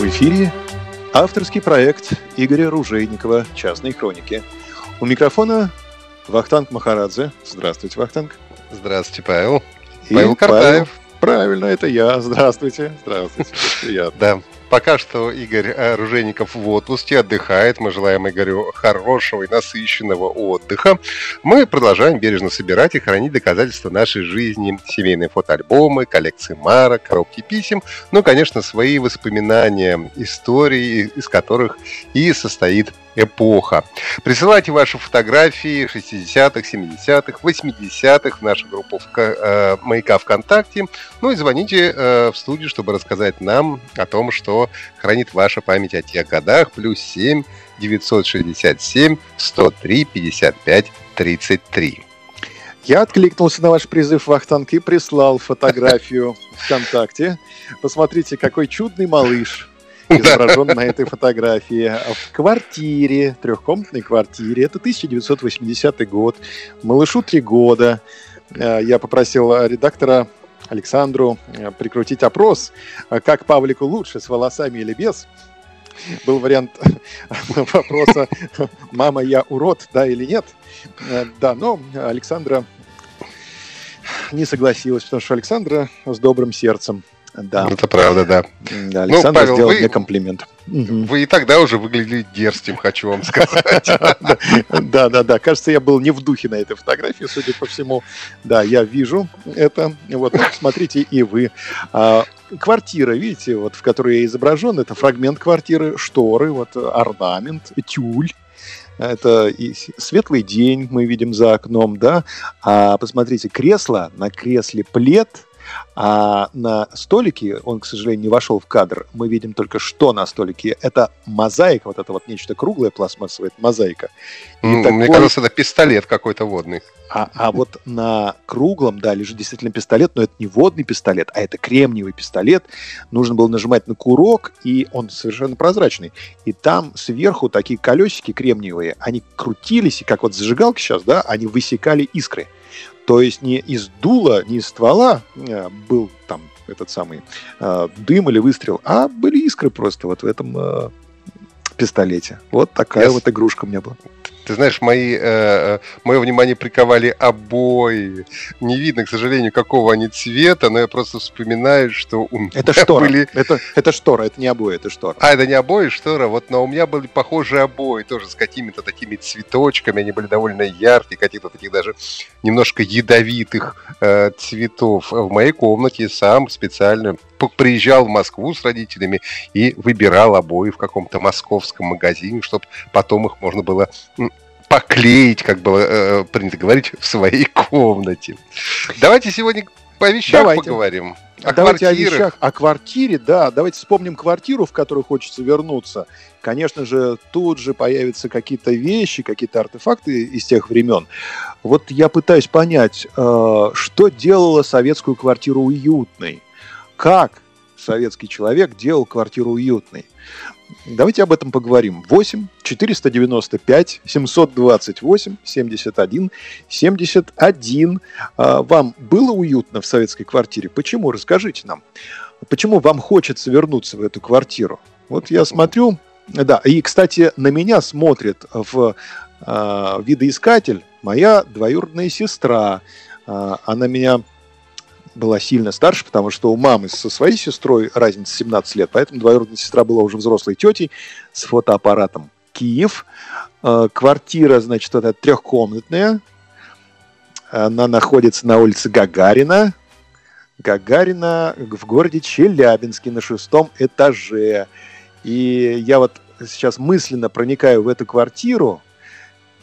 В эфире авторский проект Игоря Ружейникова «Частные хроники». У микрофона Вахтанг Махарадзе. Здравствуйте, Вахтанг. Здравствуйте, Павел. И Павел Картаев. Павел, правильно, это я. Здравствуйте. Здравствуйте. Приятно. Да. Пока что Игорь Оружейников в отпуске, отдыхает. Мы желаем Игорю хорошего и насыщенного отдыха. Мы продолжаем бережно собирать и хранить доказательства нашей жизни. Семейные фотоальбомы, коллекции марок, коробки писем. Ну, конечно, свои воспоминания, истории, из которых и состоит эпоха. Присылайте ваши фотографии 60-х, 70-х, 80-х в нашу группу в, э, «Маяка ВКонтакте». Ну и звоните э, в студию, чтобы рассказать нам о том, что хранит ваша память о тех годах. Плюс 7 967 103 55 33. Я откликнулся на ваш призыв, Вахтанг, и прислал фотографию ВКонтакте. Посмотрите, какой чудный малыш изображен на этой фотографии. В квартире, трехкомнатной квартире. Это 1980 год. Малышу три года. Э, я попросил редактора Александру э, прикрутить опрос, э, как Павлику лучше, с волосами или без. Был вариант вопроса «Мама, я урод, да или нет?» Да, но Александра не согласилась, потому что Александра с добрым сердцем. Да. Это правда, да. да ну, Александр ну, Павел, сделал вы, мне комплимент. Вы и тогда уже выглядели дерзким, хочу вам сказать. Да, да, да. Кажется, я был не в духе на этой фотографии, судя по всему. Да, я вижу это. Вот, ну, смотрите и вы. А, квартира, видите, вот в которой я изображен, это фрагмент квартиры, шторы, вот орнамент, тюль. Это и светлый день мы видим за окном, да. А посмотрите, кресло, на кресле плед – а на столике, он, к сожалению, не вошел в кадр, мы видим только, что на столике. Это мозаика, вот это вот нечто круглое пластмассовое, это мозаика. И mm, такой... Мне кажется, это пистолет какой-то водный. А, а вот на круглом, да, лежит действительно пистолет, но это не водный пистолет, а это кремниевый пистолет. Нужно было нажимать на курок, и он совершенно прозрачный. И там сверху такие колесики кремниевые, они крутились, и как вот зажигалка сейчас, да, они высекали искры. То есть не из дула, не из ствола э, был там этот самый э, дым или выстрел, а были искры просто вот в этом э, пистолете. Вот такая yes. вот игрушка у меня была. Ты знаешь, мои, э, э, мое внимание приковали обои. Не видно, к сожалению, какого они цвета, но я просто вспоминаю, что у меня это штора. были... Это, это штора, это не обои, это штора. А, это не обои, штора. Вот, но у меня были похожие обои, тоже с какими-то такими цветочками. Они были довольно яркие, каких-то таких даже немножко ядовитых э, цветов. В моей комнате сам специально приезжал в Москву с родителями и выбирал обои в каком-то московском магазине, чтобы потом их можно было поклеить, как было э, принято говорить, в своей комнате. Давайте сегодня по вещам Давайте. поговорим. О давайте квартирах. о вещах, о квартире, да. Давайте вспомним квартиру, в которую хочется вернуться. Конечно же, тут же появятся какие-то вещи, какие-то артефакты из тех времен. Вот я пытаюсь понять, э, что делало советскую квартиру уютной как советский человек делал квартиру уютной. Давайте об этом поговорим. 8 495 728 71 71. Вам было уютно в советской квартире? Почему? Расскажите нам. Почему вам хочется вернуться в эту квартиру? Вот я смотрю, да, и, кстати, на меня смотрит в э, видоискатель моя двоюродная сестра. Э, она меня была сильно старше, потому что у мамы со своей сестрой разница 17 лет, поэтому двоюродная сестра была уже взрослой тетей с фотоаппаратом. Киев. Э, квартира, значит, это трехкомнатная. Она находится на улице Гагарина. Гагарина в городе Челябинске на шестом этаже. И я вот сейчас мысленно проникаю в эту квартиру.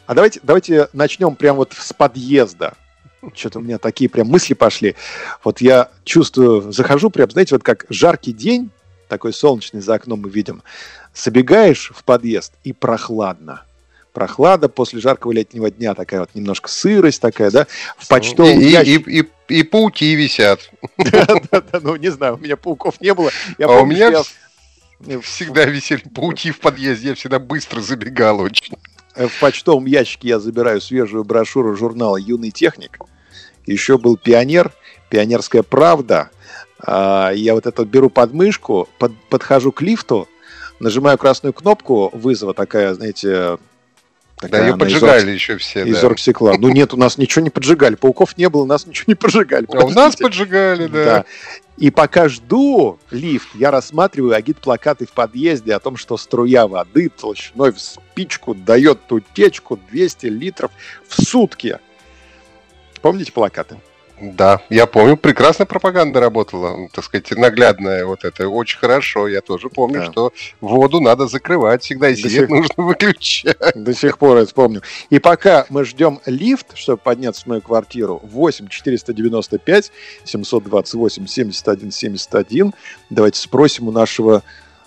А давайте, давайте начнем прямо вот с подъезда что-то у меня такие прям мысли пошли. Вот я чувствую, захожу прям, знаете, вот как жаркий день, такой солнечный за окном мы видим. Забегаешь в подъезд и прохладно. Прохлада после жаркого летнего дня, такая вот немножко сырость такая, да? В почтовом и, ящике... и, и, и пауки висят. Да-да-да, ну не знаю, у меня пауков не было. Я А у помню, меня что я всегда висели пауки в подъезде, я всегда быстро забегал очень. Э, в почтовом ящике я забираю свежую брошюру журнала «Юный техник». Еще был «Пионер», «Пионерская правда». А, Я вот это беру под мышку, под- подхожу к лифту, нажимаю красную кнопку вызова, такая, знаете, Да, такая ее из поджигали еще все. Из да. оргстекла. Ну нет, у нас ничего не поджигали. Пауков не было, нас ничего не поджигали. А у нас поджигали, да. Да. И пока жду лифт, я рассматриваю агит-плакаты в подъезде о том, что струя воды толщиной в спичку дает утечку 200 литров в сутки. Помните плакаты? Да, я помню, прекрасная пропаганда работала, так сказать, наглядная вот это, очень хорошо. Я тоже помню, Да. что воду надо закрывать всегда, и До свет сих- нужно выключать. До сих пор я вспомню. И пока мы ждем лифт, чтобы подняться в мою квартиру, 8 495 728 71 71, давайте спросим у нашего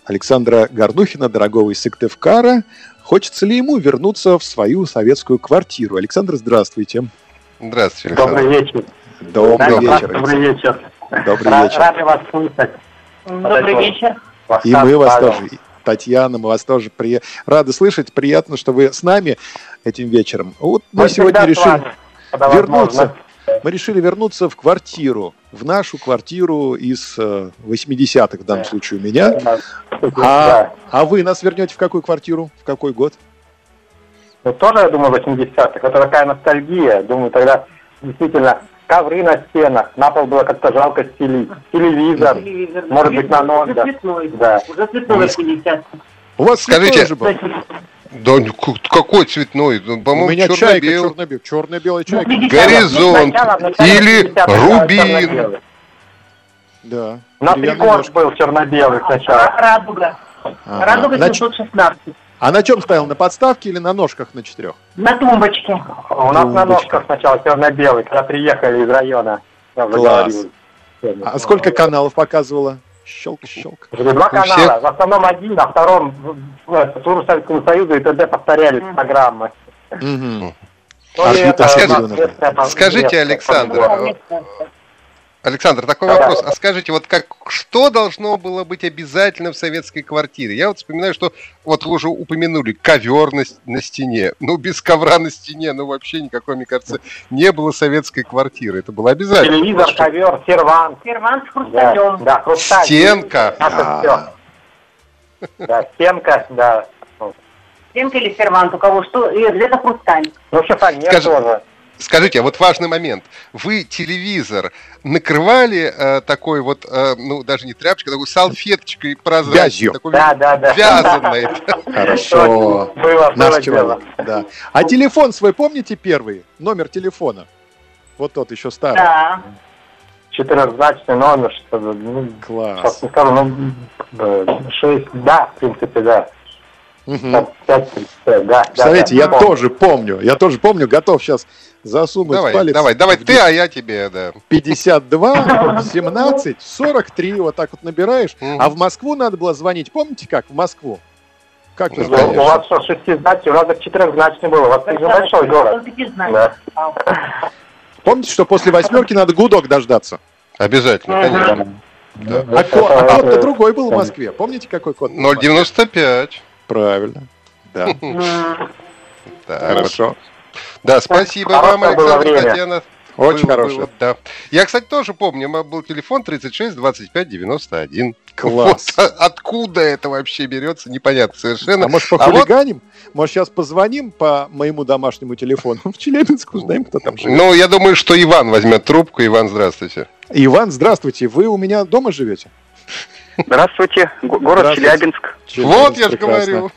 Александра Горнухина, дорогого из Сыктывкара, хочется ли ему вернуться в свою советскую квартиру. Александр, здравствуйте. Здравствуйте, Александр. Добрый вечер. Добрый Да, вечер. Добрый вечер. Добрый Ра- вечер. Рады вас слышать. Добрый вечер. И мы вас Павел. тоже. Татьяна, мы вас тоже при... рады слышать. Приятно, что вы с нами этим вечером. Вот мы Мы сегодня решили вами, вернуться. возможно. Мы решили вернуться в квартиру, в нашу квартиру из э, 80-х, в данном Да. случае у меня. А, а вы нас вернете в какую квартиру? В какой год? Ну, тоже, я думаю, 80-х. Это такая ностальгия. Думаю, тогда действительно ковры на стенах, на пол было как-то жалко стелить. Телевизор. Телевизор. Может быть, на ноль, Уже цветной. Да. Уже цветной 50 У вас Скажите, цветной же был. Да ну, какой цветной? Ну, У По-моему, меня чайка черно-белый. черно-белая. Черно-белая чайка. Горизонт. или рубин. Да. На ножки. был черно-белый сначала. Радуга. Ага. Радуга На ч- 716. А на чем стоял? На подставке или на ножках на четырех? На тумбочке. У нас на Тумбочка. ножках сначала черно-белый, когда приехали из района. Класс. А сколько каналов показывала? Щелк, щелк. Два У канала. всех- В основном один, на втором Туру Советского Союза и т.д. повторялись программы. То А это по- скажите, Александр. Александр, такой Да. вопрос. А скажите, вот как что должно было быть обязательно в советской квартире? Я вот вспоминаю, что вот вы уже упомянули ковер на, на стене. Ну, без ковра на стене, ну, вообще никакой, мне кажется, не было советской квартиры. Это было обязательно. Телевизор, ковер, сервант. Сервант с Да, хрусталем. да, хрусталь. Стенка. А. все. Да, стенка, да. Стенка или сервант, у кого что, и это хрусталь. Ну, фанер Скажи- тоже. Скажите, а вот важный момент. Вы телевизор накрывали э, такой вот, э, ну, даже не тряпочкой, такой салфеточкой прозрачной. Вязью. такой Да, да, да. Вязаной. Хорошо. Было, было дело. Да. А телефон свой помните первый? Номер телефона? Вот тот еще старый. Да. Четырехзначный номер, что ли, ну, сейчас Класс. не скажу, ну, э, шесть, да, в принципе, да. Пять, тридцать пять, да. да, Представляете, да, я помню. тоже помню. Я тоже помню, готов сейчас засунуть Давай, палец. давай, давай ты, а я тебе, да. 52, 17, 43, вот так вот набираешь. Мгм. А в Москву надо было звонить. Помните как? В Москву. Как вы Ну, знаете? у вас что, шестизначный, у нас так четырехзначный был, у вас небольшой город. Все-таки знаем. Да. Помните, что после восьмерки надо гудок дождаться? Обязательно, конечно. А, ко- а Это- код-то другой был в Москве. Помните, какой код? был в Москве? 0,95. Правильно. Да, Так, хорошо. Да, спасибо Хорошее вам, Александр. Татьяна. Очень Было, хорошо. было, да. Я, кстати, тоже помню, у меня был телефон 36 25 91. Класс. Вот, а- откуда это вообще берется, непонятно совершенно. А может, А вот- похулиганим? Может, сейчас позвоним по моему домашнему телефону в Челябинск, узнаем, кто там живет. Ну, я думаю, что Иван возьмет трубку. Иван, здравствуйте. Иван, здравствуйте. Вы у меня дома живете? Здравствуйте, го- город Здравствуйте. Челябинск, вот я же говорю.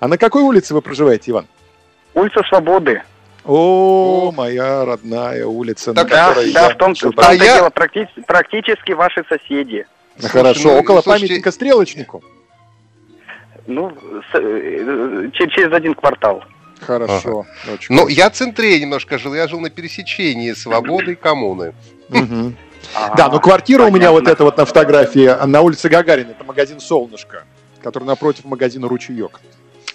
А на какой улице вы проживаете, Иван? улица Свободы. О, моя родная улица. на Так, Да, которой да, я в том- в А я- дело, практи- практически ваши соседи. Хорошо, ну, около слушайте, памятника Стрелочнику. Ну, с- э, че- через один квартал. Хорошо. очень Ну, я центре немножко жил. Я жил на пересечении Свободы и Коммуны. Мгм. Да, но квартира у меня вот эта вот на фотографии на улице Гагарина. Это магазин «Солнышко», который напротив магазина «Ручеек».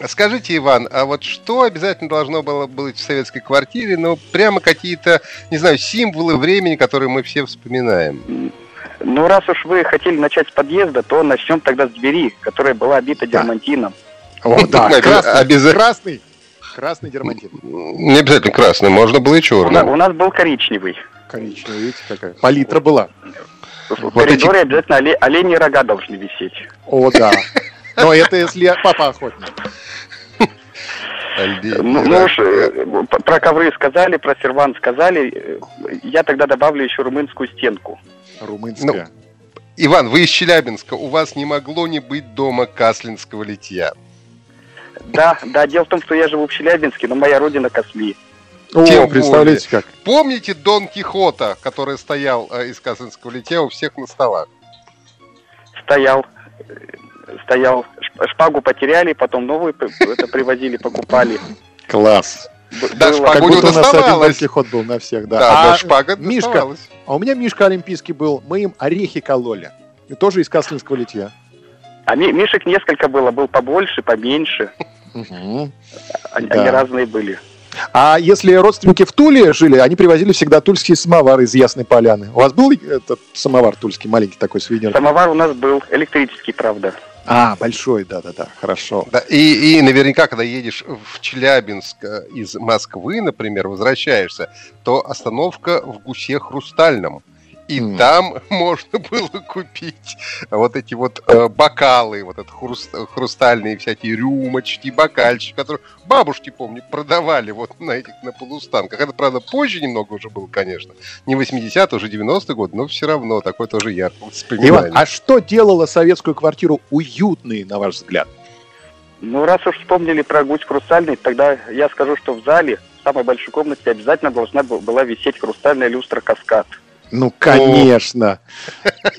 Скажите, Иван, а вот что обязательно должно было быть в советской квартире? Ну, прямо какие-то, не знаю, символы времени, которые мы все вспоминаем. Ну, раз уж вы хотели начать с подъезда, то начнем тогда с двери, которая была обита дермантином. О, да, красный, обязательно. красный, красный дермантин. Не обязательно красный, можно было и У, черным. у нас был коричневый. Коричневый, видите, какая. Палитра была. В Вот коридоре обязательно оле- оленьи рога должны висеть. О, да. Но это если папа охотник. Ну, ну уж э, про ковры сказали, про сервант сказали. э, Я тогда добавлю еще румынскую стенку. Румынская. Иван, вы из Челябинска, у вас не могло не быть дома каслинского литья. Да, да, дело в том, что я живу в Челябинске, но моя родина Косли. О, Тем представляете как. Помните Дон Кихота, который стоял э, из каслинского литья у всех на столах? Стоял, стоял, Шп- шпагу потеряли, потом новую это привозили, покупали. Класс. Да, было- шпагу Как не будто у нас один. Дон Кихот был на всех, да. Да, а, да, шпага Мишка, а у меня Мишка Олимпийский был, мы им орехи кололи. И тоже из Каслинского литья. А ми- мишек несколько было, был побольше, поменьше. Они, Да. они разные были. А если родственники в Туле жили, они привозили всегда тульские самовары из Ясной Поляны. У вас был этот самовар тульский, маленький такой сувенир? Самовар у нас был электрический, правда. А, большой, да-да-да, хорошо. Да, и, и наверняка, когда едешь в Челябинск э, из Москвы, например, возвращаешься, то остановка в Гусе Хрустальном. И М. там можно было купить вот эти вот э, бокалы, вот этот хруст- хрустальные всякие рюмочки, бокальчики, которые бабушки, помню, продавали вот на этих, на полустанках. Это, правда, позже немного уже было, конечно. Не 80-е, уже 90-е годы, но все равно такое тоже яркое воспоминание. Иван, а что делало советскую квартиру уютной, на ваш взгляд? Ну, раз уж вспомнили про гусь хрустальный, тогда я скажу, что в зале, в самой большой комнате, обязательно должна была висеть хрустальная люстра «Каскад». Ну, конечно.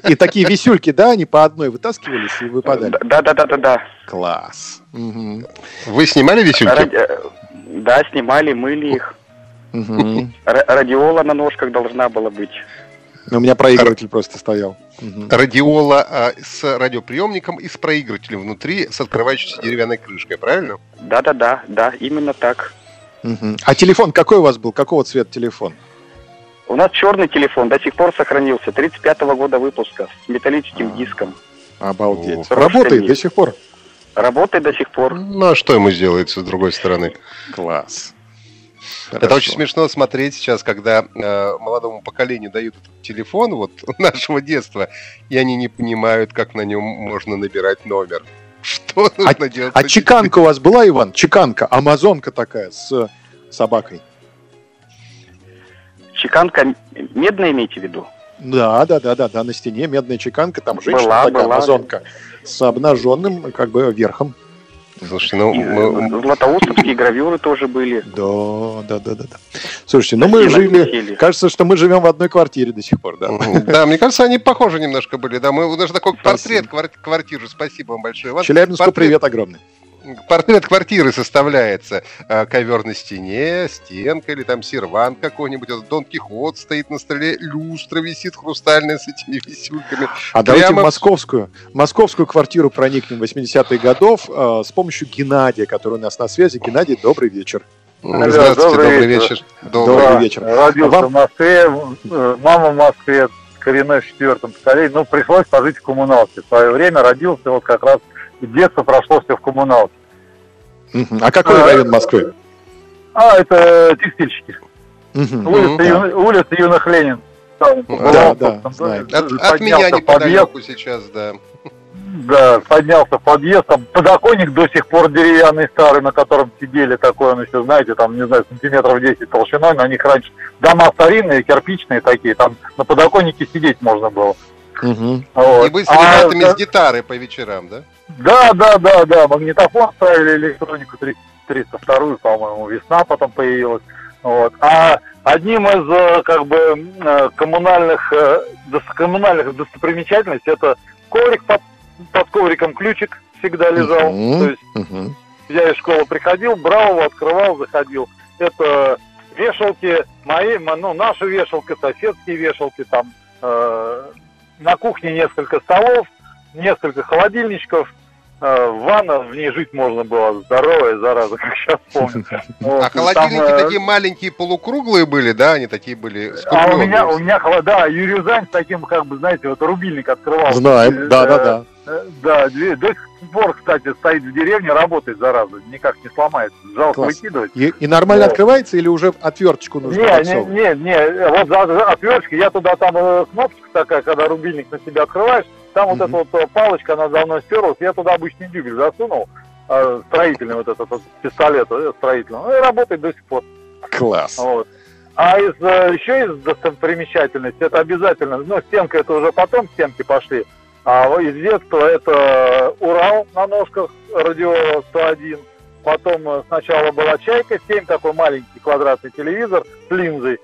И такие висюльки, да, они по одной вытаскивались и выпадали? Да-да-да-да-да. Класс. Мгм. Вы снимали висюльки? Ради- э, Да, снимали, мыли их. Радиола на ножках должна была быть. У меня проигрыватель просто стоял. Радиола а, с радиоприемником и с проигрывателем внутри с открывающейся деревянной крышкой, правильно? Да-да-да, да, именно так. Мгм. А телефон какой у вас был? Какого цвета телефон? У нас черный телефон до сих пор сохранился, 35-го года выпуска, с металлическим А. диском. Обалдеть. О, Работает хорошо. до сих пор? Работает до сих пор. Ну а что ему сделается с другой стороны? Класс. Это очень смешно смотреть сейчас, когда э, молодому поколению дают этот телефон вот нашего детства, и они не понимают, как на нем можно набирать номер. Что нужно делать? А чеканка у вас была, Иван? Чеканка, амазонка такая с собакой. Чеканка медная имеете в виду? Да, да, да, да, да, на стене медная чеканка, там женщина Была, такая, была. амазонка, с обнаженным, как бы, верхом. Слушайте, ну И, мы- э, Златоустовские гравюры тоже были. Да, да, да, да. да. Слушайте, ну мы жили, кажется, что мы живем в одной квартире до сих пор, да. да, мне кажется, они похожи немножко были. Да, мы даже такой портрет квар- квартиры. Спасибо вам большое. Челябинску привет огромный. Портрет квартиры составляется э, ковер на стене, стенка или там сервант какой-нибудь. Вот Дон Кихот стоит на столе, люстра висит хрустальная с этими висюльками. А давайте Прямо- в московскую, московскую квартиру проникнем 80-х годов э, с помощью Геннадия, который у нас на связи. Геннадий, добрый вечер. Здравствуйте, добрый добрый вечер. вечер. Добрый. Да, вечер. Родился Вам- в Москве, мама в Москве, коренной в четвертом поколении. Ну, пришлось пожить в коммуналке. В свое время родился вот как раз детство прошло все в коммуналке. А какой А, район Москвы? А, это текстильщики. Мгм. Улица, да. Ю- улица Юных Ленин. Там Да, да, собственном знаю. От, от меня Поднялся в подъезд, неподалеку сейчас, да. да, поднялся в подъезд, там подоконник до сих пор деревянный старый, на котором сидели, такой он еще, знаете, там, не знаю, сантиметров 10 толщиной, на них раньше дома старинные, кирпичные такие, там на подоконнике сидеть можно было. Мгм. Вот. И вы с А, ребятами да- с гитарой по вечерам, да? Да, да, да, да, магнитофон ставили, электронику 302, по-моему, весна потом появилась. Вот. А одним из э, как бы э, коммунальных, э, коммунальных достопримечательностей это коврик под, под ковриком ключик всегда лежал. Мгм. То есть Мгм. я из школы приходил, брал его, открывал, заходил. Это вешалки мои, ну, наши вешалки, соседские вешалки, там э, на кухне несколько столов, несколько холодильничков, э, ванна, в ней жить можно было, здоровая, зараза, как сейчас помню. Вот, А и там, холодильники э, такие маленькие полукруглые были, да? Они такие были А у меня, у меня, да, Юрюзань с таким, как бы, знаете, вот рубильник открывал. Знаем, да-да-да. э, Да, две- до сих пор, кстати, стоит в деревне, работает, зараза, никак не сломается. Жалко Класс. выкидывать. И, и нормально Вот. открывается или уже отверточку нужно Не, не, подсовывать? не, не, вот за, за отвертки, я туда там э, кнопочка такая, когда рубильник на себя открываешь, там вот Мгм. эта вот палочка, она давно стерлась, я туда обычный дюбель засунул, э, строительный вот этот вот пистолет э, строительный, ну и работает до сих пор. Класс. Вот. А из, э, еще из достопримечательностей, это обязательно, ну, стенка это уже потом стенки пошли, а из детства это Урал на ножках, радио 101, потом э, сначала была Чайка 7, такой маленький квадратный телевизор с линзой,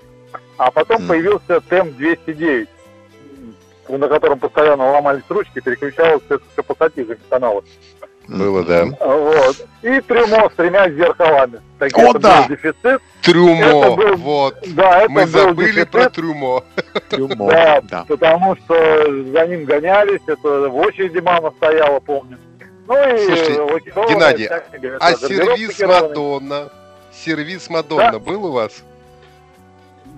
а потом Мгм. появился ТЭМ-209, м, на котором постоянно ломались ручки, переключалось все, все по сатижам каналы. Было, да. Вот. И трюмо с тремя зеркалами. Так О, это да! был дефицит. Трюмо, Это был- вот. Да, это Мы был забыли дефицит, про трюмо. Трюмо, Да, да. потому что за ним гонялись, это в очереди мама стояла, помню. Ну и Слушайте, Геннадий, техника, А сервис. Мадонна? Сервис Мадонна был у вас?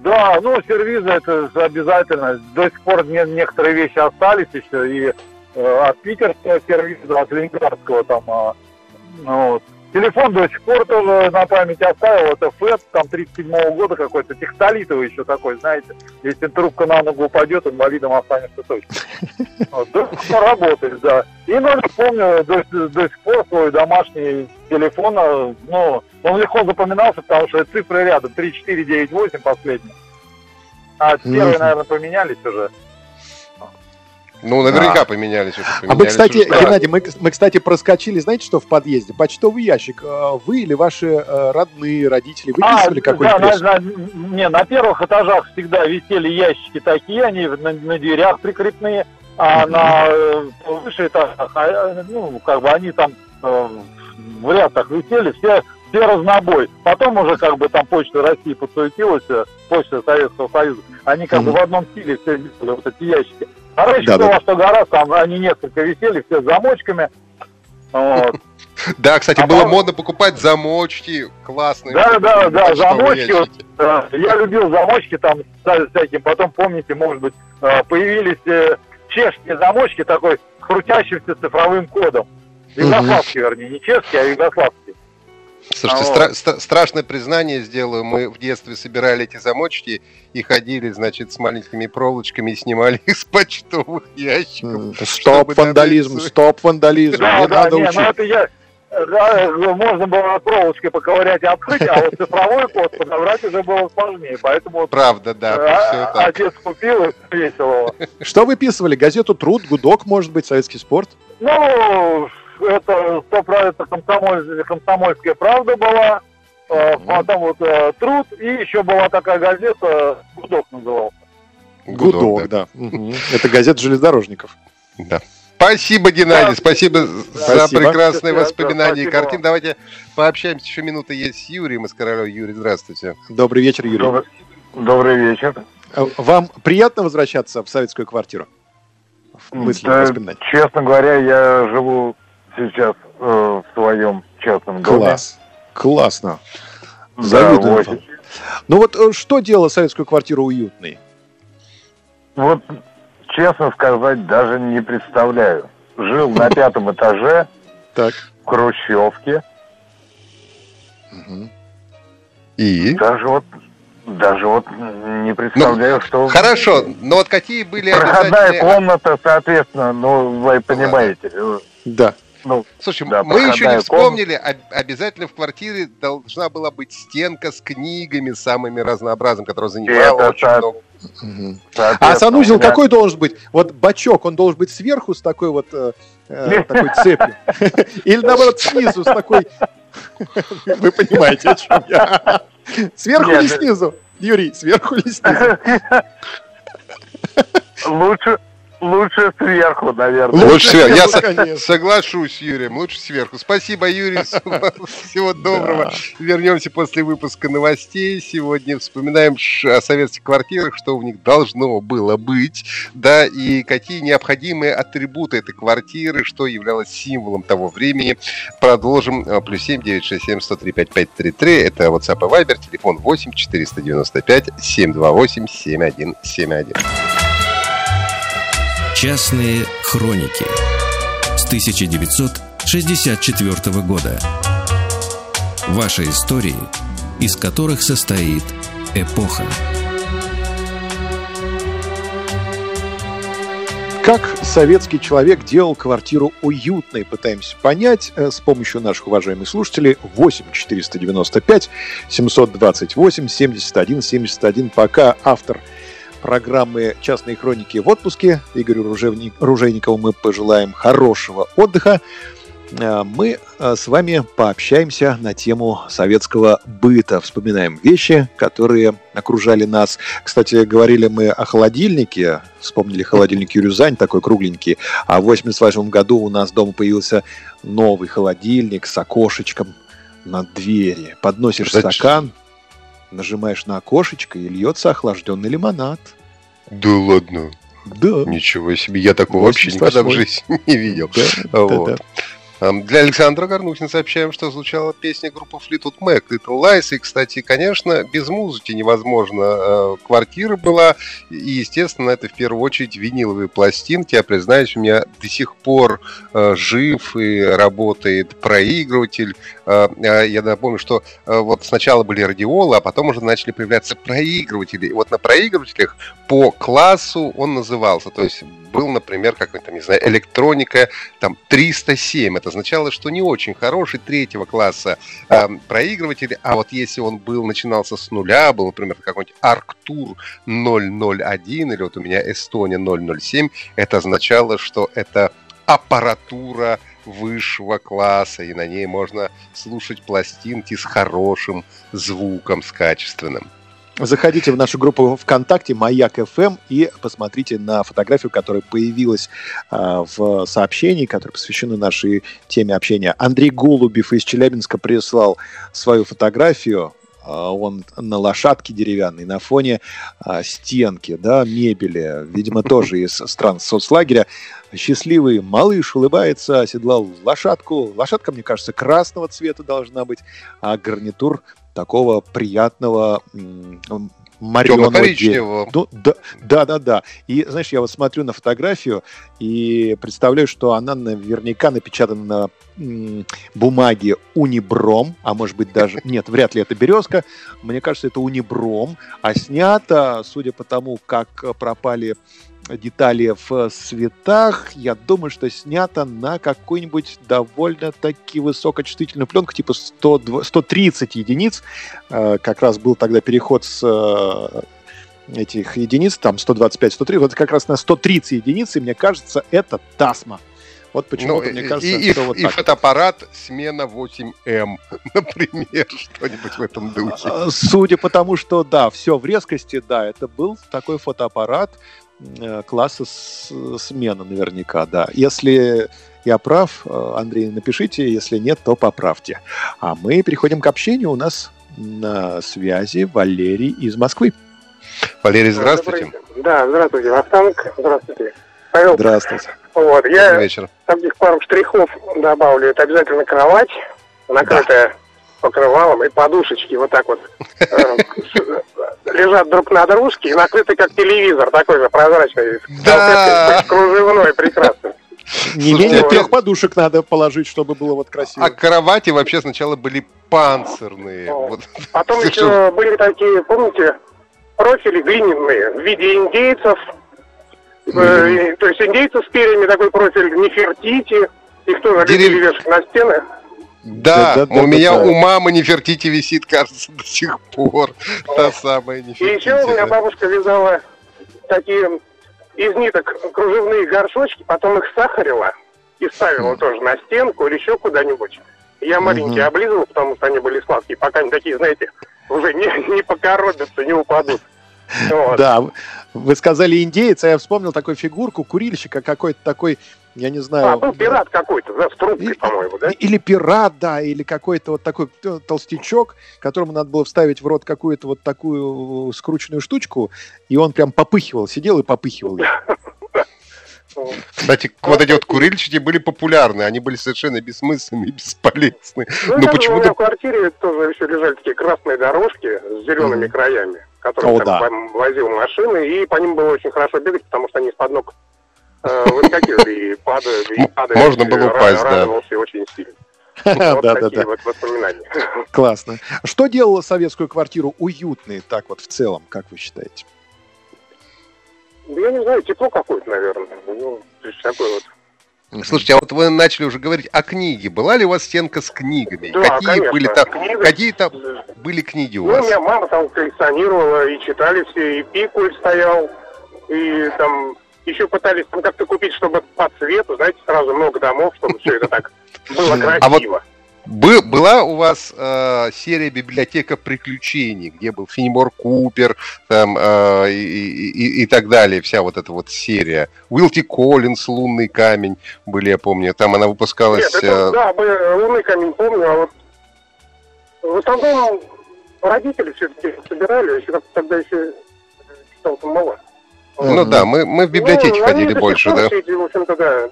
Да, ну, сервизы это же обязательно. До сих пор не- некоторые вещи остались еще. И от питерского сервиза, от ленинградского там. а, ну, вот. Телефон до сих пор тоже на память оставил. Это ФЭД, там 37 года какой-то, текстолитовый еще такой, знаете. Если трубка на ногу упадет, инвалидом останешься точно. Вот, до сих пор работает, да. И номер помню до, до сих пор свой домашний телефон. а, Ну, он легко запоминался, потому что цифры рядом. 3498 последний. А первые, Мгм. наверное, поменялись уже. Ну, наверняка поменялись уже. А мы, поменялись кстати, уже. Геннадий, мы, мы, кстати, проскочили, знаете, что в подъезде? Почтовый ящик. Э, Вы или ваши э, родные, родители выписывали А, какой-нибудь да, на, на- не, на первых этажах всегда висели ящики такие, они на, на дверях прикрепные, а Мгм. на э, выше этажах, а, ну, как бы они там в рядах висели, все, все разнобой. Потом уже как бы там Почта России подсуетилась, Почта Советского Союза, они как бы Мгм. в одном стиле все делали, вот эти ящики. Раньше Да, да. было, что гора, там они несколько висели, все с замочками. Вот. Да, кстати, А было модно покупать замочки классные. Да, да, да, замочки вот. Да, Я любил замочки там всяким. Потом, помните, может быть, э, появились э, чешские замочки такой с крутящимся цифровым кодом. Югославские, вернее, не чешские, а югославские. Слушайте, А стра- ста- страшное признание сделаю. Мы в детстве собирали эти замочки и ходили, значит, с маленькими проволочками и снимали их с почтовых ящиков. Стоп, вандализм, добиться- стоп, вандализм. Да, Не да, надо не, ну учить. это я... Да, можно было проволочкой поковырять и открыть, а вот цифровой код подобрать уже было сложнее. Поэтому Правда, да, э, все так. отец купил и весело. Что выписывали? Газету «Труд», «Гудок», может быть, «Советский спорт»? Ну, это сто это комсомоль- комсомольская правда была. э, Потом вот э, труд, и еще была такая газета, Гудок назывался. «Гудок», да. Мгм. Это газета железнодорожников. Да. Спасибо, Геннадий, Да. спасибо за Спасибо. прекрасные Да, да, воспоминания и картины. Давайте пообщаемся, еще минута есть с Юрием из Королева. Юрий, здравствуйте. Добрый вечер, Юрий. Добрый, добрый вечер. Э, Вам приятно возвращаться в советскую квартиру? В мысли, Да, воспоминания. честно говоря, я живу сейчас э, в своем частном доме. Класс. Классно. Да, Завидую вам. Ну вот э, что делало советскую квартиру уютной? Вот, честно сказать, даже не представляю. Жил на пятом этаже Так. в Хрущевке. И? Даже вот, даже вот не представляю, что... Хорошо, но вот какие были Проходная обязательные... комната, соответственно, ну, вы понимаете. Да. Ну, Слушай, Да, мы еще не вспомнили, об- обязательно в квартире должна была быть стенка с книгами самыми разнообразными, которая занимала Это очень так. много. Соответственно, А санузел меня- какой должен быть? Вот бачок, он должен быть сверху с такой вот э, э, такой цепью? Или наоборот снизу с такой... Вы понимаете, о чем я? Сверху или снизу? Юрий, сверху или снизу? Лучше, Лучше сверху, наверное. Лучше сверху. Я со- конечно. соглашусь с Юрием. Лучше сверху. Спасибо, Юрий. Всего доброго. Вернемся после выпуска новостей. Сегодня вспоминаем о советских квартирах, что в них должно было быть, да, и какие необходимые атрибуты этой квартиры, что являлось символом того времени. Продолжим. А, Плюс семь девять шесть семь сто три пять пять три три. Это WhatsApp и Viber. Телефон восемь четыреста девяносто пять семь два восемь семь один семь один. Частные хроники с 1964 года. Ваши истории, из которых состоит эпоха. Как советский человек делал квартиру уютной, пытаемся понять э, с помощью наших уважаемых слушателей 8 495 728 71 71. Пока автор программы «Частные хроники» в отпуске Игорю Ружевни- Ружейникову мы пожелаем хорошего отдыха. Э, Мы э, с вами пообщаемся на тему советского быта. Вспоминаем вещи, которые окружали нас. Кстати, говорили мы о холодильнике. Вспомнили холодильник Юрюзань, такой кругленький. А в 88 году у нас дома появился новый холодильник с окошечком на двери. Подносишь Зачем? стакан, нажимаешь на окошечко и льется охлажденный лимонад. Да ладно. Да. Ничего себе. Я такого вообще никогда в 88. жизни не видел. Да, да, Вот. да. Ам, Для Александра Горнухина сообщаем, что звучала песня группы Fleetwood Mac Little Lies. И, кстати, конечно, без музыки невозможно. Э, Квартира была, и, естественно, это в первую очередь виниловые пластинки. Я признаюсь, у меня до сих пор э, жив и работает проигрыватель. Э, Я напомню, что вот сначала были радиолы, а потом уже начали появляться проигрыватели. И вот на проигрывателях по классу он назывался. То есть был, например, какой-то, не знаю, электроника там 307. Это означало, что не очень хороший третьего класса э, проигрыватель. А вот если он был, начинался с нуля, был, например, какой-нибудь Arctur 001 или вот у меня Estonia 007, это означало, что это аппаратура высшего класса, и на ней можно слушать пластинки с хорошим звуком, с качественным. Заходите в нашу группу ВКонтакте «Маяк ФМ» и посмотрите на фотографию, которая появилась а, в сообщении, которое посвящено нашей теме общения. Андрей Голубев из Челябинска прислал свою фотографию. А, Он на лошадке деревянной, на фоне а, стенки, да, мебели, видимо, тоже из стран соцлагеря. Счастливый малыш улыбается, оседлал лошадку. Лошадка, мне кажется, красного цвета должна быть, а гарнитур такого приятного м, мореного дерева. Темно-коричневого. Ну, да, да, да, да. И знаешь, я вот смотрю на фотографию и представляю, что она наверняка напечатана на бумаге унибром, а может быть даже нет, вряд ли это березка. Мне кажется, это унибром, а снято, судя по тому, как пропали детали в цветах, я думаю, что снято на какую-нибудь довольно-таки высокочувствительную пленку, типа 100, 130 единиц. Э, Как раз был тогда переход с э, этих единиц, там 125, 103, вот как раз на 130 единиц, и мне кажется, это Тасма. Вот почему-то Ну, мне кажется, и, что и- вот и так. фотоаппарат смена 8М, например, что-нибудь в этом духе. Судя по тому, что да, все в резкости, да, это был такой фотоаппарат э, класса с- смена наверняка, да. Если я прав, э, Андрей, напишите, если нет, то поправьте. А мы переходим к общению. У нас на связи Валерий из Москвы. Валерий, здравствуйте. Да, здравствуйте, Вахтанг. Здравствуйте. Павел, Здравствуйте. вот, Добрый я вечер. таких пару штрихов добавлю. Это обязательно кровать, накрытая покрывалом, и подушечки вот так вот э, лежат друг на дружке и накрыты как телевизор, такой же прозрачный, Да. кружевной, прекрасно. Не менее а трех подушек надо положить, чтобы было вот красиво. А кровати вообще сначала были панцирные. Вот. Потом еще были такие, помните, профили глиняные в виде индейцев. Э, то есть индейцы с перьями такой профиль Нефертити. Их тоже Дерев- любили вешать на стены. Да, Да-да-да-да-да. у меня у мамы Нефертити висит, кажется, до сих пор. Та самая И Нефертити. еще у меня да. бабушка вязала такие из ниток кружевные горшочки, потом их сахарила и ставила тоже на стенку или еще куда-нибудь. Я маленькие Мгм. облизывал, потому что они были сладкие, пока они такие, знаете, уже не, не покоробятся, не упадут. Вот. Да, вы сказали индеец, а я вспомнил такую фигурку курильщика какой-то такой, я не знаю. А, был пират какой-то, да, с трубкой, И- по-моему, да? Или пират, да, или какой-то вот такой т- толстячок, которому надо было вставить в рот какую-то вот такую скрученную штучку, и он прям попыхивал, сидел и попыхивал. Кстати, вот эти вот курильщики были популярны, они были совершенно бессмысленные, бесполезны. Ну, Но даже у меня почему-то в квартире тоже еще лежали такие красные дорожки с зелеными Мгм. краями, которые О, там да. возил машины, и по ним было очень хорошо бегать, потому что они из-под ног э, выскакивали и падали, и падали. можно было упасть, да. радовался очень сильно. Да, Вот да, такие да. вот воспоминания. Классно. Что делало советскую квартиру уютной, так вот в целом, как вы считаете? Да Я не знаю, тепло какое-то, наверное. Ну, то есть такое вот. Слушайте, а вот вы начали уже говорить о книге. Была ли у вас стенка с книгами? Да, какие конечно. были там, Книга- какие там были книги у Ну, у вас? меня мама там коллекционировала, и читали все, и Пикуль стоял, и там еще пытались там как-то купить, чтобы по цвету, знаете, сразу много домов, чтобы все это так было А красиво. Бы- была у вас э, серия библиотека приключений, где был Финемор Купер там, э, и, и- и- так далее, вся вот эта вот серия. Уилти Коллинс, Лунный камень были, я помню. Там она выпускалась. Нет, это, э, да, мы лунный камень помню, а вот в основном родители все это дело собирали, еще тогда еще читал там мало. Ну да, мы, мы в библиотеке Ну, ходили больше, да. эти, в общем-то, да.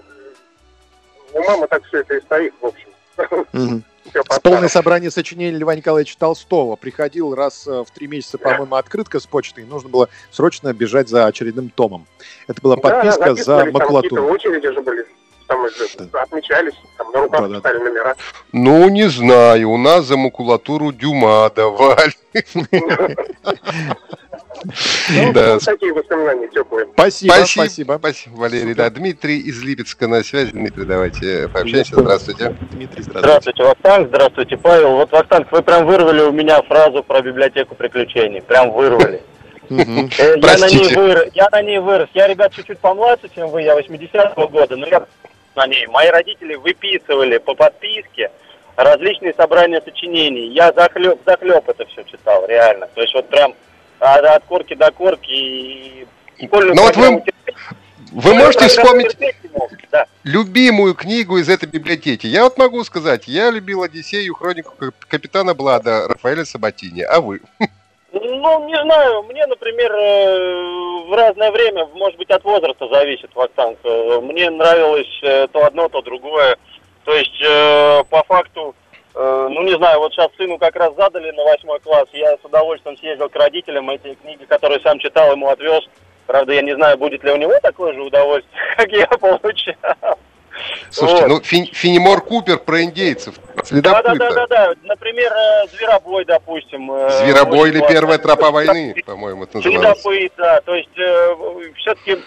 У мамы так все это и стоит, в общем. С полное собрание сочинений Льва Николаевича Толстого. Приходил раз э, в три месяца, по-моему, открытка с почтой, и нужно было срочно бежать за очередным томом. Это была Да, да, подписка за записывались, там макулатуру. очереди же были. Там же отмечались, там на руках Да-да. писали номера. Ну, не знаю, у нас за макулатуру Дюма давали. Ну, Да, такие воспоминания теплые. Спасибо, Спасибо, спасибо. Валерий. Да, Дмитрий из Липецка на связи. Дмитрий, давайте пообщаемся. Здравствуйте. Дмитрий, здравствуйте. Здравствуйте, Вахтанг, здравствуйте, Павел. Вот, Вахтанг, вы прям вырвали у меня фразу про библиотеку приключений. Прям вырвали. Э, Я на, ней вырос, я на ней вырос. Я, ребят, чуть-чуть помладше, чем вы, я 80-го года, но я на ней. Мои родители выписывали по подписке различные собрания сочинений. Я захлеб, захлеб это все читал, реально. То есть вот прям от, от корки до корки и школьную Ну вот вы- Вы можете вспомнить да. любимую книгу из этой библиотеки? Я вот могу сказать, я любил Одиссею, хронику кап- капитана Блада Рафаэля Сабатини. А вы? Ну, не знаю, мне, например, э, в разное время, может быть, от возраста зависит, Вахтанг. Э, Мне нравилось э, то одно, то другое. То есть, по факту, ну, не знаю, вот сейчас сыну как раз задали на восьмой класс, я с удовольствием съездил к родителям, эти книги, которые сам читал, ему отвез. Правда, я не знаю, будет ли у него такое же удовольствие, как я получал. Слушайте, Вот. ну Фин- Финемор Купер про индейцев, Да, да, да, да, да. Например, э, Зверобой, допустим. э, Зверобой или первая тропа войны, по-моему, это называлось. Следопыт, да. То есть все-таки...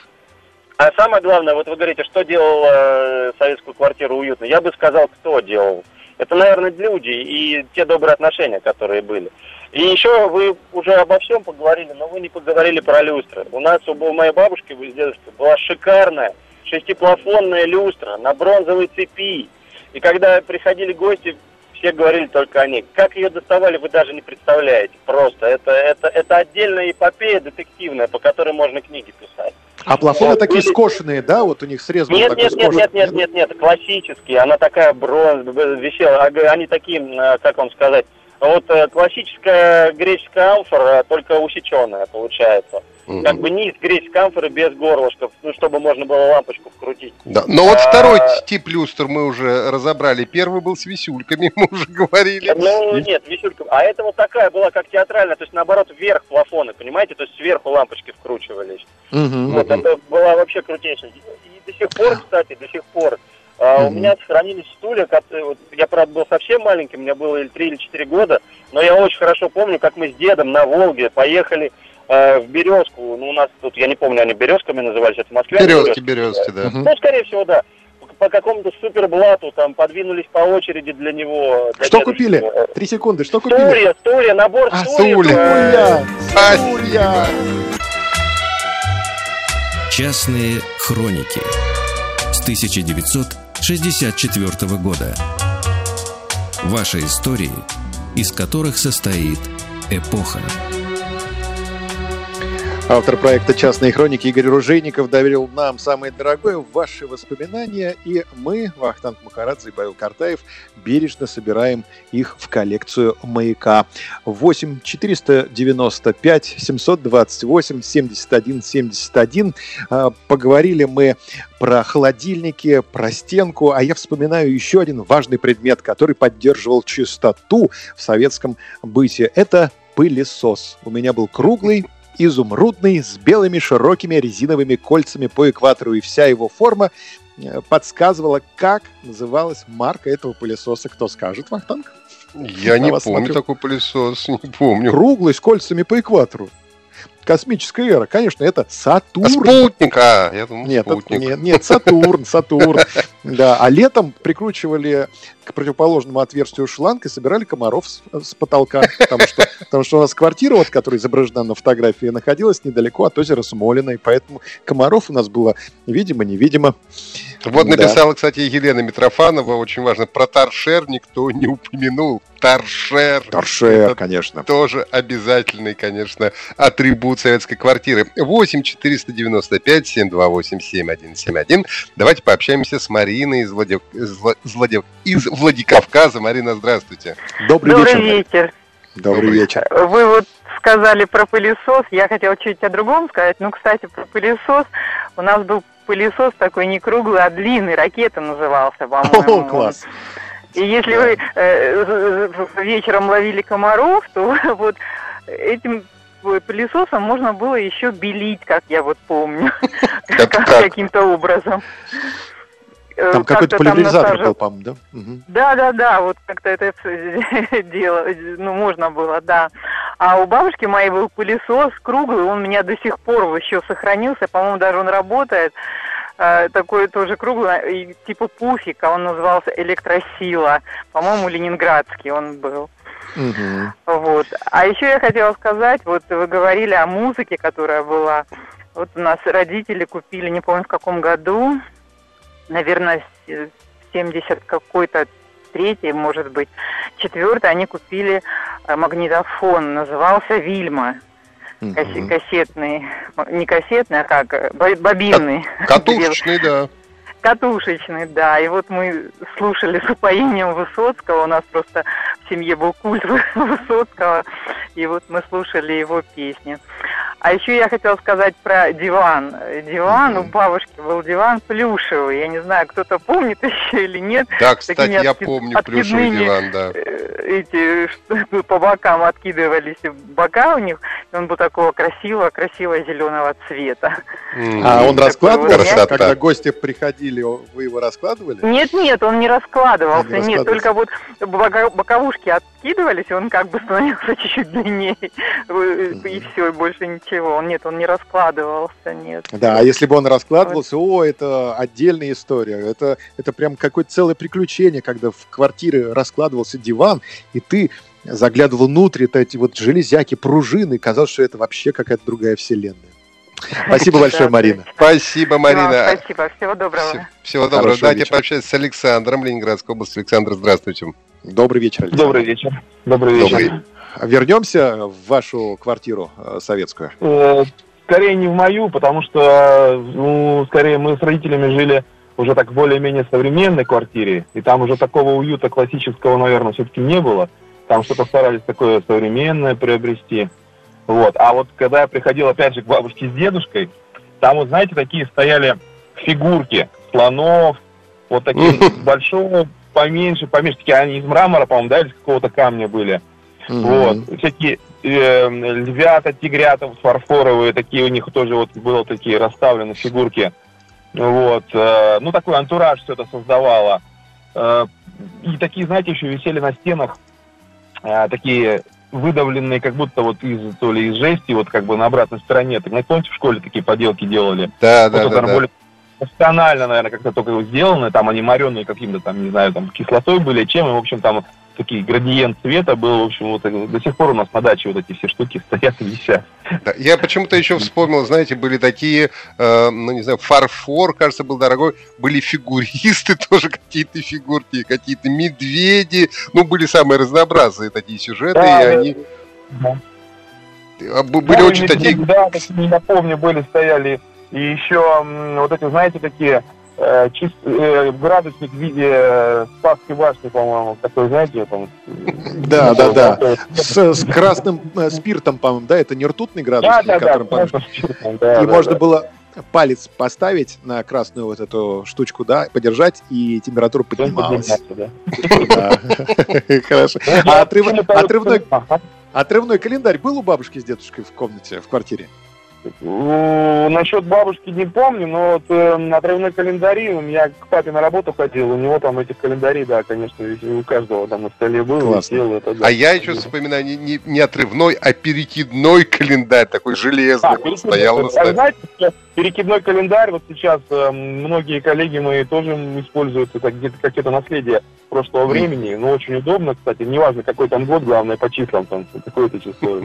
А самое главное, вот вы говорите, что делал э, советскую квартиру уютной. Я бы сказал, кто делал. Это, наверное, люди и те добрые отношения, которые были. И еще вы уже обо всем поговорили, но вы не поговорили про люстры. У нас у моей бабушки с дедушкой была шикарная шестиплафонная люстра на бронзовой цепи. И когда приходили гости, все говорили только о ней. Как ее доставали, вы даже не представляете. Просто это, это, это отдельная эпопея детективная, по которой можно книги писать. А плафоны Вот, такие скошенные, да? Вот у них срез был Нет, такой нет, нет, скошенный. нет, нет, нет, нет, классические. Она такая бронз висела. А Они такие, э, как вам сказать, вот э, классическая греческая амфора, только усеченная получается. Мгм. Как бы низ греческой амфоры без горлышков, ну, чтобы можно было лампочку вкрутить. Да. Но вот А- второй тип люстр мы уже разобрали. Первый был с висюльками, мы уже говорили. Ну, нет, висюлька. А это вот такая была, как театральная, то есть, наоборот, вверх плафоны, понимаете? То есть, сверху лампочки вкручивались. Мгм. Вот, это была вообще крутейшая. И до сих пор, кстати, до сих пор, а, у меня сохранились стулья, которые- вот, я, правда, был совсем маленький, мне было или 3 или 4 года, но я очень хорошо помню, как мы с дедом на Волге поехали э, в Березку, ну, у нас тут, я не помню, они Березками назывались, это в Москве. Березки, березки, да. Ну, скорее всего, да. По, какому-то суперблату там подвинулись по очереди для него. для Что дедушки. купили? Три секунды. Что купили? Стулья, стулья, набор А, стульев. стулья. Стулья! Спасибо. Частные хроники с 1964 года. Ваши истории, из которых состоит эпоха. Автор проекта «Частные хроники» Игорь Ружейников доверил нам самое дорогое – ваши воспоминания, и мы, Вахтанг Махарадзе и Павел Картаев, бережно собираем их в коллекцию «Маяка». 8 495 728 71 71. Поговорили мы про холодильники, про стенку, а я вспоминаю еще один важный предмет, который поддерживал чистоту в советском быте. Это пылесос. У меня был круглый, изумрудный, с белыми широкими резиновыми кольцами по экватору, и вся его форма э, подсказывала, как называлась марка этого пылесоса. Кто скажет, Вахтанг? Я не помню смотрю. такой пылесос, не помню. Круглый, с кольцами по экватору космическая эра. Конечно, это Сатурн. А спутник, а, я думал, нет, спутник. нет, нет, Сатурн, Сатурн. Да, а летом прикручивали к противоположному отверстию шланг и собирали комаров с, с потолка, потому что, потому что у нас квартира, вот, которая изображена на фотографии, находилась недалеко от озера Смолино, и поэтому комаров у нас было видимо-невидимо. Вот да. написала, кстати, Елена Митрофанова, очень важно, про торшер никто не упомянул. Торшер. Торшер, конечно. Тоже обязательный, конечно, атрибут советской квартиры. 8 495 728 7171. Давайте пообщаемся с Мариной из, Владив... Владив... из Владикавказа. Марина, здравствуйте. Добрый, Добрый вечер. вечер. Добрый вечер. Вы вот сказали про пылесос. Я хотела чуть о другом сказать. Ну, кстати, про пылесос. У нас был пылесос такой не круглый, а длинный. Ракета назывался, по-моему. О, класс. И если да. вы э, вечером ловили комаров, то вот этим пылесосом можно было еще белить, как я вот помню, каким-то образом. Э, там какой-то поляризатор был, по-моему, да? Угу. Да, да, да, вот как-то это дело, ну, можно было, да. А у бабушки моей был пылесос круглый, он у меня до сих пор еще сохранился, по-моему, даже он работает. Э, такой тоже круглый, типа пуфика, он назывался «Электросила». По-моему, ленинградский он был. Угу. Вот. А еще я хотела сказать, вот вы говорили о музыке, которая была. Вот у нас родители купили, не помню в каком году, наверное, 70 какой-то третий, может быть, четвертый, они купили э, магнитофон, назывался «Вильма». Касс- кассетный, не кассетный, а как, э, бобинный. Катушечный, да. Катушечный, да. И вот мы слушали с упоением Высоцкого. У нас просто в семье был культ Высоцкого. И вот мы слушали его песни. А еще я хотела сказать про диван. Диван, mm-hmm. у бабушки был диван плюшевый. Я не знаю, кто-то помнит еще или нет. Да, кстати, я помню плюшевый диван, да. Э, эти что, по бокам откидывались бока у них. Он был такого красивого, красивого зеленого цвета. Mm-hmm. А он раскладывался, вот, когда гости приходили, вы его раскладывали? Нет, нет, он не раскладывался. Он не нет, только вот боковушки откидывались, и он как бы становился чуть-чуть длиннее. И все, и больше ничего ничего. Он нет, он не раскладывался, нет. Да, а если бы он раскладывался, о, это отдельная история. Это, это прям какое-то целое приключение, когда в квартире раскладывался диван, и ты заглядывал внутрь, это эти вот железяки, пружины, казалось, что это вообще какая-то другая вселенная. Спасибо большое, Марина. Спасибо, Марина. Спасибо, всего доброго. Всего доброго. Давайте пообщаемся с Александром, Ленинградской области. Александр, здравствуйте. Добрый вечер. Добрый вечер. Добрый вечер. Вернемся в вашу квартиру э, советскую? Э, скорее не в мою, потому что, ну, скорее мы с родителями жили уже так более-менее современной квартире, и там уже такого уюта классического, наверное, все-таки не было. Там что-то старались такое современное приобрести. Вот. А вот когда я приходил, опять же, к бабушке с дедушкой, там, вот, знаете, такие стояли фигурки слонов, вот такие большие, поменьше, поменьше, такие они из мрамора, по-моему, да, или из какого-то камня были. Угу. Вот. Всякие э, львята, тигрята фарфоровые, такие у них тоже вот было такие расставлены фигурки. Вот. Э, ну, такой антураж все это создавало. Э, и такие, знаете, еще висели на стенах э, такие выдавленные, как будто вот из то ли из жести, вот как бы на обратной стороне. Так, помните, в школе такие поделки делали? Да, вот, да, да, да. Более профессионально, наверное, как-то только сделаны, там они моренные каким-то там, не знаю, там кислотой были, чем, и, в общем, там такие градиент цвета был, в общем, вот до сих пор у нас на даче вот эти все штуки стоят и висят. Да, я почему-то еще вспомнил, знаете, были такие, э, ну не знаю, фарфор, кажется, был дорогой, были фигуристы тоже какие-то фигурки, какие-то медведи, ну были самые разнообразные такие сюжеты, да, и они... Да. А Были Ну, очень и такие... Да, такие, я помню, были, стояли. И еще вот эти, знаете, такие э, чист, э, градусник в виде э, Спасской башни, по-моему, такой, знаете, там. Да, да, да. С, красным э, спиртом, по-моему, да, это не ртутный градусник, которым И можно было палец поставить на красную вот эту штучку, да, подержать, и температура поднималась. Хорошо. А Почему-то- отрывной, Ага. отрывной календарь был у бабушки с дедушкой в комнате, в квартире? Ну, Насчет бабушки не помню, но вот э, отрывной календари, у меня к папе на работу ходил, у него там этих календарей, да, конечно, у каждого там на столе был, Классно. висел, это да. А я еще вспоминаю не, не- не отрывной, а перекидной календарь, такой железный, А, вот, перекидной стоял на столе. Знаете, что перекидной календарь, вот сейчас э, многие коллеги мои тоже используют это где-то какие-то наследие прошлого Мгм. времени, но очень удобно, кстати, неважно какой там год, главное по числам там, какое-то число.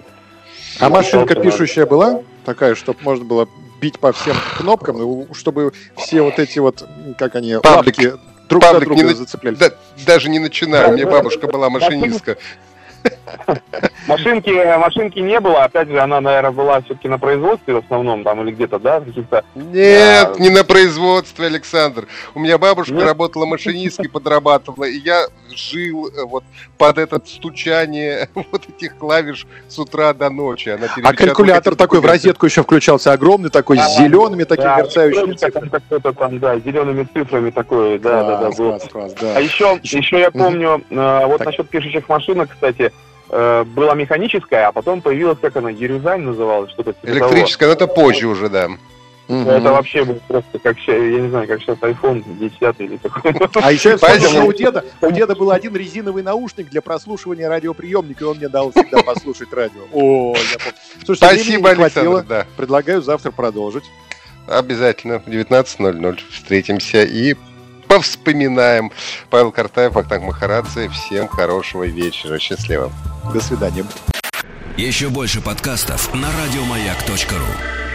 А машинка пишущая была такая, чтобы можно было бить по всем кнопкам, чтобы все вот эти вот, как они, Павлик, лапки друг Павлик, за друга не на- зацеплялись. Да, даже не начинаю, у меня бабушка была машинистка. Машинки, машинки не было, опять же, она, наверное, была все-таки на производстве в основном, там, или где-то, да, каких-то... Нет, Да. не на производстве, Александр. У меня бабушка Нет? работала машинисткой, подрабатывала, и я жил э, вот под это стучание вот этих клавиш с утра до ночи. Она А калькулятор такой в розетку еще включался, огромный такой, с зелеными такими Да, мерцающими цифрами. там да, зелеными цифрами такой, да, да, да, Класс, класс, да. А еще, еще я помню, э, вот Так. насчет пишущих машинок, кстати, э, была механическая, а потом появилась, как она, Ерюзань называлась, что-то типа того. Электрическая, но это позже уже, да. Мгм. Это вообще был просто как ща- я не знаю, как сейчас iPhone 10 или такой. А еще что у деда, у деда был один резиновый наушник для прослушивания радиоприемника, и он мне дал всегда послушать радио. О, я помню. Слушайте, времени Спасибо. Александр, да. Предлагаю завтра продолжить. Обязательно в 19.00 встретимся и повспоминаем. Павел Картаев, Вахтанг Махарадзе. Всем хорошего вечера. Счастливо. До свидания. Еще больше подкастов на радиомаяк.ру.